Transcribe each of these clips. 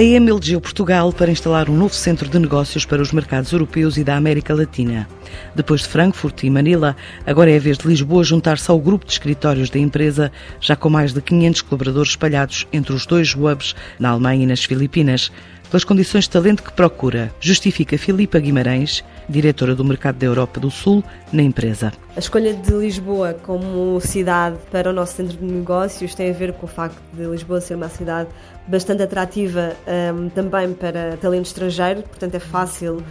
A EM elegeu Portugal para instalar um novo centro de negócios para os mercados europeus e da América Latina. Depois de Frankfurt e Manila, agora é a vez de Lisboa juntar-se ao grupo de escritórios da empresa, já com mais de 500 colaboradores espalhados entre os dois hubs, na Alemanha e nas Filipinas pelas condições de talento que procura, justifica Filipa Guimarães, diretora do Mercado da Europa do Sul, na empresa. A escolha de Lisboa como cidade para o nosso centro de negócios tem a ver com o facto de Lisboa ser uma cidade bastante atrativa um, também para talento estrangeiro, portanto é fácil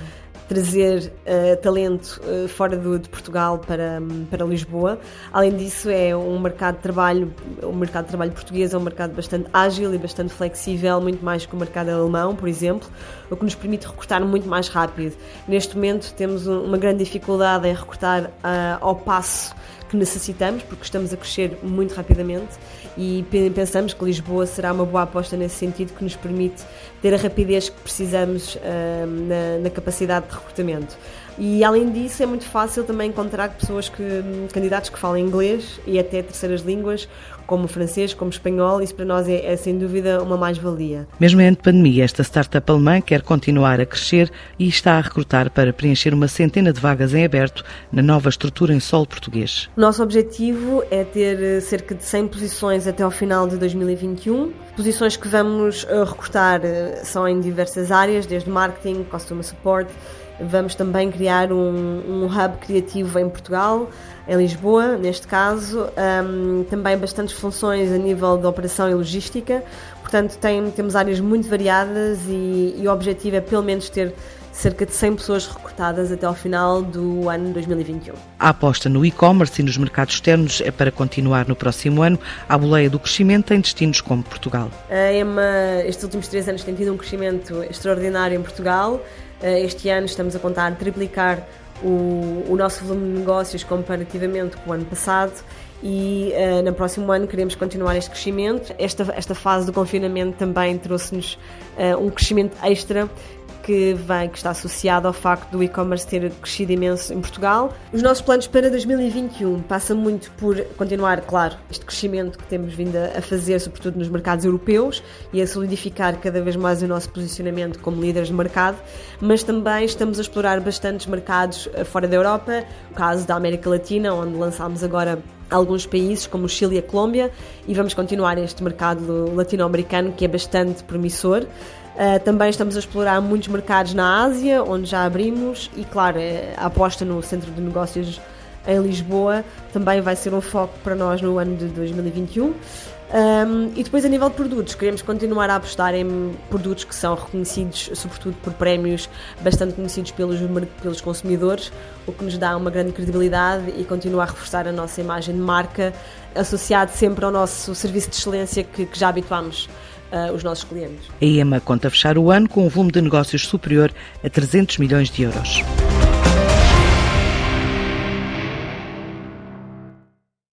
trazer uh, talento uh, fora do, de Portugal para, para Lisboa. Além disso, é um mercado de trabalho, o mercado de trabalho português é um mercado bastante ágil e bastante flexível, muito mais que o mercado alemão, por exemplo, o que nos permite recrutar muito mais rápido. Neste momento, temos uma grande dificuldade em recrutar uh, ao passo que necessitamos, porque estamos a crescer muito rapidamente e pensamos que Lisboa será uma boa aposta nesse sentido, que nos permite ter a rapidez que precisamos uh, na, na, capacidade de recrutamento. E além disso, é muito fácil também encontrar pessoas que, candidatos que falam inglês e até terceiras línguas, como francês, como espanhol, isso para nós é, é sem dúvida uma mais-valia. Mesmo em pandemia, esta startup alemã quer continuar a crescer e está a recrutar para preencher uma centena de vagas em aberto na nova estrutura em solo português. Nosso objetivo é ter eh, cerca de 100 posições até ao final de 2021. Posições que vamos eh, recrutar eh, são em diversas áreas, desde marketing, customer support, Vamos também criar um, um hub criativo em Portugal, em Lisboa, neste caso. Um, também bastantes funções a nível de operação e logística. Portanto, tem, temos áreas muito variadas e, e o objetivo é pelo menos ter cerca de 100 pessoas recrutadas até ao final do ano 2021. A aposta no e-commerce e nos mercados externos é para continuar no próximo ano à boleia do crescimento em destinos como Portugal. A EMA, estes últimos três anos, tem tido um crescimento extraordinário em Portugal. Eh, este ano estamos a contar triplicar o, o nosso volume de negócios comparativamente com o ano passado e uh, no próximo ano queremos continuar este crescimento. Esta, esta fase do confinamento também trouxe-nos uh, um crescimento extra que vem, que está associado ao facto do e-commerce ter crescido imenso em Portugal. Os nossos planos para 2021 passam muito por continuar, claro, este crescimento que temos vindo a fazer, sobretudo nos mercados europeus, e a solidificar cada vez mais o nosso posicionamento como líderes de mercado, mas também estamos a explorar bastantes mercados eh, fora da Europa, o caso da América Latina, onde lançámos agora alguns países como o Chile e a Colômbia e vamos continuar este mercado latino-americano que é bastante promissor. Uh, também estamos a explorar muitos mercados na Ásia, onde já abrimos, e claro, eh, a aposta no centro de negócios em Lisboa também vai ser um foco para nós no ano de 2021. Um, e depois, a nível de produtos, queremos continuar a apostar em produtos que são reconhecidos, sobretudo por prémios bastante conhecidos pelos, pelos consumidores, o que nos dá uma grande credibilidade e continua a reforçar a nossa imagem de marca, associado sempre ao nosso serviço de excelência que, que já habituámos uh, os nossos clientes. A EMA conta fechar o ano com um volume de negócios superior a 300 milhões de euros.